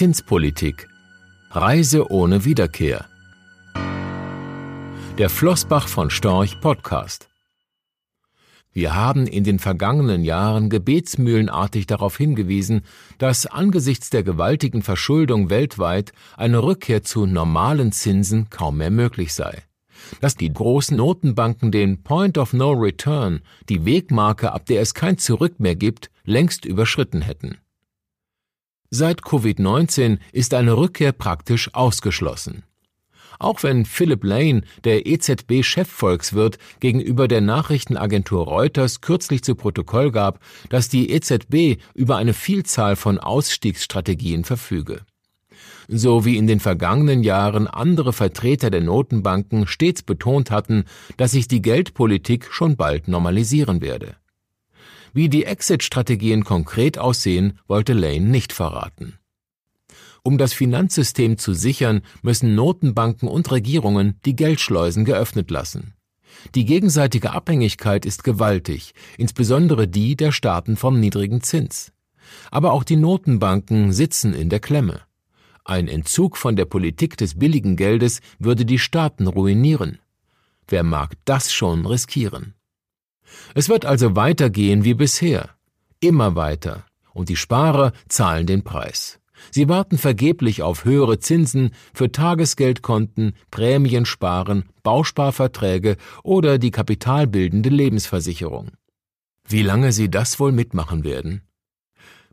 Zinspolitik. Reise ohne Wiederkehr. Der Flossbach von Storch Podcast. Wir haben in den vergangenen Jahren gebetsmühlenartig darauf hingewiesen, dass angesichts der gewaltigen Verschuldung weltweit eine Rückkehr zu normalen Zinsen kaum mehr möglich sei. Dass die großen Notenbanken den Point of No Return, die Wegmarke, ab der es kein Zurück mehr gibt, längst überschritten hätten. Seit Covid-19 ist eine Rückkehr praktisch ausgeschlossen. Auch wenn Philip Lane, der EZB-Chefvolkswirt, gegenüber der Nachrichtenagentur Reuters kürzlich zu Protokoll gab, dass die EZB über eine Vielzahl von Ausstiegsstrategien verfüge. So wie in den vergangenen Jahren andere Vertreter der Notenbanken stets betont hatten, dass sich die Geldpolitik schon bald normalisieren werde. Wie die Exit-Strategien konkret aussehen, wollte Lane nicht verraten. Um das Finanzsystem zu sichern, müssen Notenbanken und Regierungen die Geldschleusen geöffnet lassen. Die gegenseitige Abhängigkeit ist gewaltig, insbesondere die der Staaten vom niedrigen Zins. Aber auch die Notenbanken sitzen in der Klemme. Ein Entzug von der Politik des billigen Geldes würde die Staaten ruinieren. Wer mag das schon riskieren? Es wird also weitergehen wie bisher, immer weiter, und die Sparer zahlen den Preis. Sie warten vergeblich auf höhere Zinsen für Tagesgeldkonten, Prämiensparen, Bausparverträge oder die kapitalbildende Lebensversicherung. Wie lange sie das wohl mitmachen werden?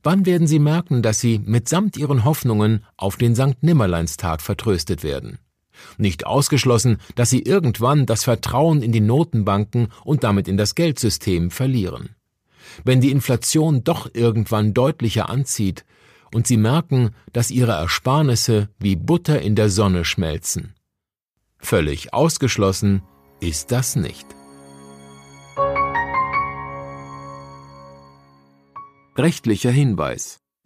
Wann werden sie merken, dass sie mitsamt ihren Hoffnungen auf den Sankt Nimmerleinstag vertröstet werden? Nicht ausgeschlossen, dass sie irgendwann das Vertrauen in die Notenbanken und damit in das Geldsystem verlieren. Wenn die Inflation doch irgendwann deutlicher anzieht und sie merken, dass ihre Ersparnisse wie Butter in der Sonne schmelzen. Völlig ausgeschlossen ist das nicht. Rechtlicher Hinweis